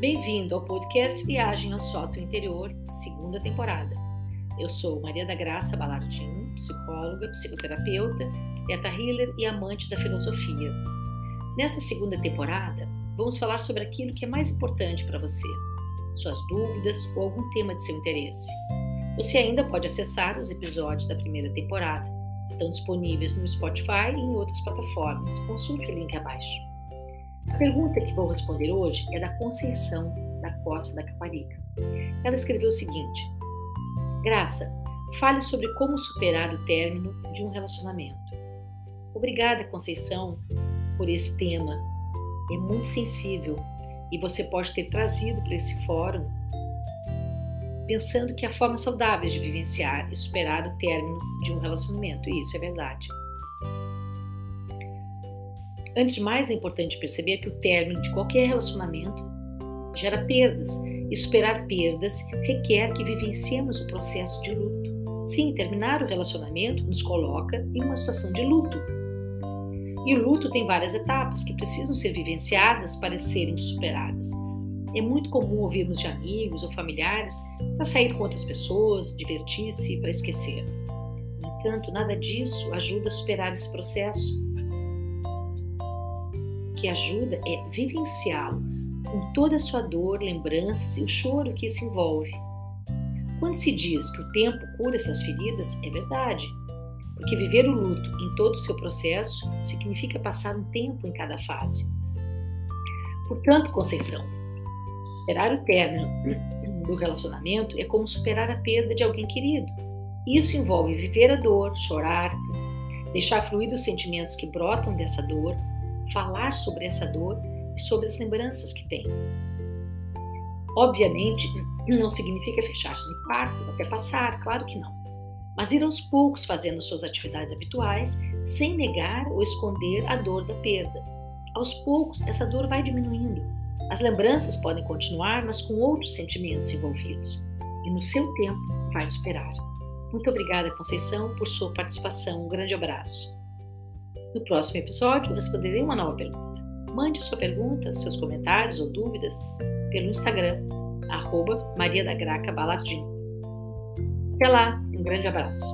Bem-vindo ao podcast Viagem ao Sótão Interior, segunda temporada. Eu sou Maria da Graça Balardim, psicóloga, psicoterapeuta, teta healer e amante da filosofia. Nessa segunda temporada, vamos falar sobre aquilo que é mais importante para você, suas dúvidas ou algum tema de seu interesse. Você ainda pode acessar os episódios da primeira temporada. Estão disponíveis no Spotify e em outras plataformas. Consulte o link abaixo. A pergunta que vou responder hoje é da Conceição da Costa da Caparica. Ela escreveu o seguinte: Graça, fale sobre como superar o término de um relacionamento. Obrigada, Conceição, por esse tema. É muito sensível e você pode ter trazido para esse fórum pensando que há formas saudáveis de vivenciar e superar o término de um relacionamento. E isso é verdade. Antes de mais, é importante perceber que o término de qualquer relacionamento gera perdas, e superar perdas requer que vivenciemos o processo de luto. Sim, terminar o relacionamento nos coloca em uma situação de luto. E o luto tem várias etapas que precisam ser vivenciadas para serem superadas. É muito comum ouvirmos de amigos ou familiares para sair com outras pessoas, divertir-se, para esquecer. No entanto, nada disso ajuda a superar esse processo que ajuda é vivenciá-lo com toda a sua dor, lembranças e o choro que isso envolve. Quando se diz que o tempo cura essas feridas, é verdade, porque viver o luto em todo o seu processo significa passar um tempo em cada fase. Portanto, Conceição, superar o término do relacionamento é como superar a perda de alguém querido. Isso envolve viver a dor, chorar, deixar fluir os sentimentos que brotam dessa dor, falar sobre essa dor e sobre as lembranças que tem. Obviamente, não significa fechar-se no quarto até passar, claro que não. Mas ir aos poucos fazendo suas atividades habituais, sem negar ou esconder a dor da perda. Aos poucos, essa dor vai diminuindo. As lembranças podem continuar, mas com outros sentimentos envolvidos. E no seu tempo, vai superar. Muito obrigada, Conceição, por sua participação. Um grande abraço. No próximo episódio, responderei uma nova pergunta. Mande sua pergunta, seus comentários ou dúvidas pelo Instagram, arroba Maria da Graca Balardim. Até lá, um grande abraço.